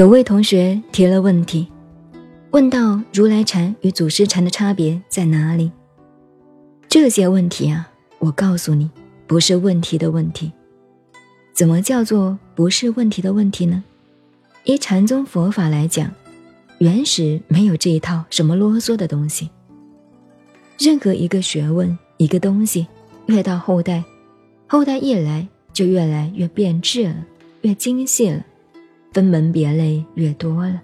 有位同学提了问题，问到如来禅与祖师禅的差别在哪里？这些问题啊，我告诉你，不是问题的问题。怎么叫做不是问题的问题呢？依禅宗佛法来讲，原始没有这一套什么啰嗦的东西。任何一个学问、一个东西，越到后代，后代一来就越来越变质了，越精细了。分门别类越多了，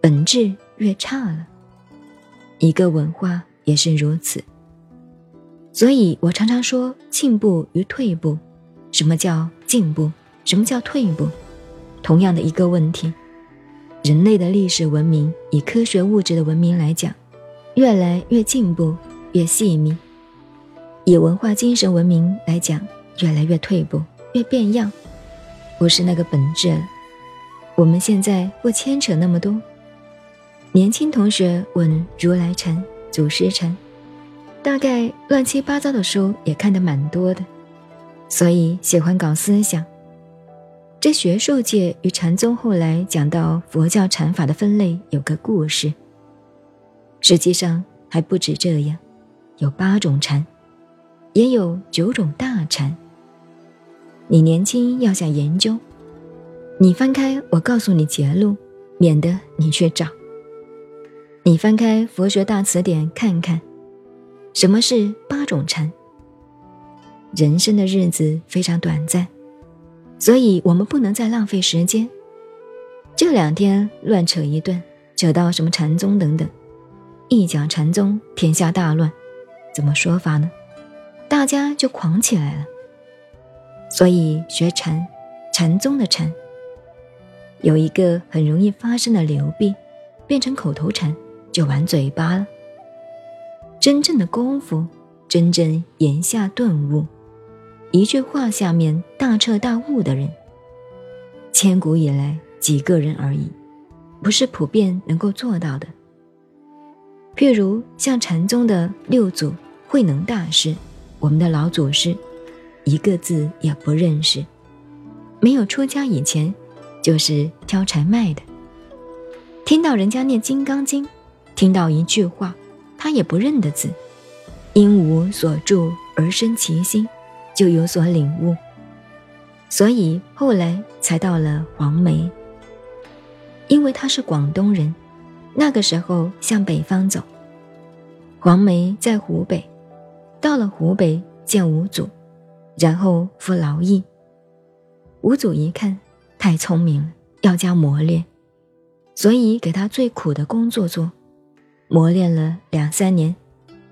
本质越差了。一个文化也是如此。所以我常常说进步与退步。什么叫进步？什么叫退步？同样的一个问题。人类的历史文明，以科学物质的文明来讲，越来越进步，越细密；以文化精神文明来讲，越来越退步，越变样，不是那个本质了。我们现在不牵扯那么多。年轻同学问如来禅、祖师禅，大概乱七八糟的书也看得蛮多的，所以喜欢搞思想。这学术界与禅宗后来讲到佛教禅法的分类有个故事。实际上还不止这样，有八种禅，也有九种大禅。你年轻要想研究。你翻开，我告诉你结论，免得你去找。你翻开《佛学大词典》看看，什么是八种禅。人生的日子非常短暂，所以我们不能再浪费时间。这两天乱扯一顿，扯到什么禅宗等等，一讲禅宗，天下大乱，怎么说法呢？大家就狂起来了。所以学禅，禅宗的禅。有一个很容易发生的流弊，变成口头禅，就玩嘴巴了。真正的功夫，真正言下顿悟，一句话下面大彻大悟的人，千古以来几个人而已，不是普遍能够做到的。譬如像禅宗的六祖慧能大师，我们的老祖师，一个字也不认识，没有出家以前。就是挑柴卖的。听到人家念《金刚经》，听到一句话，他也不认得字，因无所住而生其心，就有所领悟。所以后来才到了黄梅。因为他是广东人，那个时候向北方走，黄梅在湖北，到了湖北见五祖，然后服劳役。五祖一看。太聪明，要加磨练，所以给他最苦的工作做，磨练了两三年，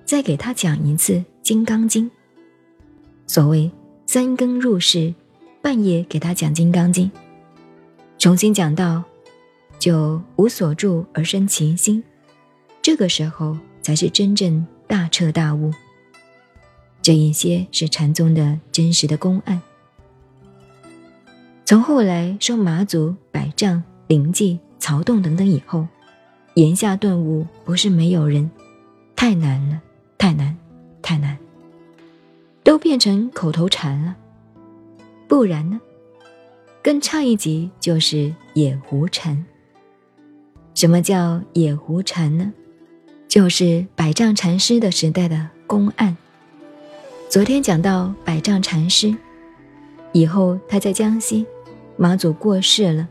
再给他讲一次《金刚经》。所谓三更入室，半夜给他讲《金刚经》，重新讲到，就无所住而生其心，这个时候才是真正大彻大悟。这一些是禅宗的真实的公案。从后来说马祖、百丈、灵济、曹洞等等以后，言下顿悟不是没有人，太难了，太难，太难，都变成口头禅了。不然呢？更差一级就是野狐禅。什么叫野狐禅呢？就是百丈禅师的时代的公案。昨天讲到百丈禅师，以后他在江西。马祖过世了，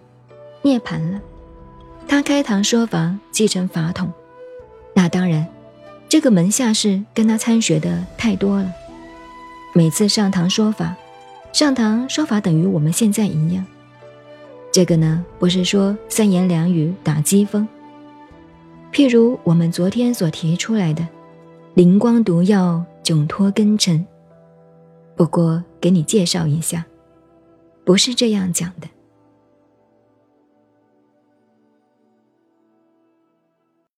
涅槃了，他开堂说法，继承法统。那当然，这个门下士跟他参学的太多了。每次上堂说法，上堂说法等于我们现在一样。这个呢，不是说三言两语打机锋。譬如我们昨天所提出来的“灵光毒药，窘脱根尘”，不过给你介绍一下。不是这样讲的。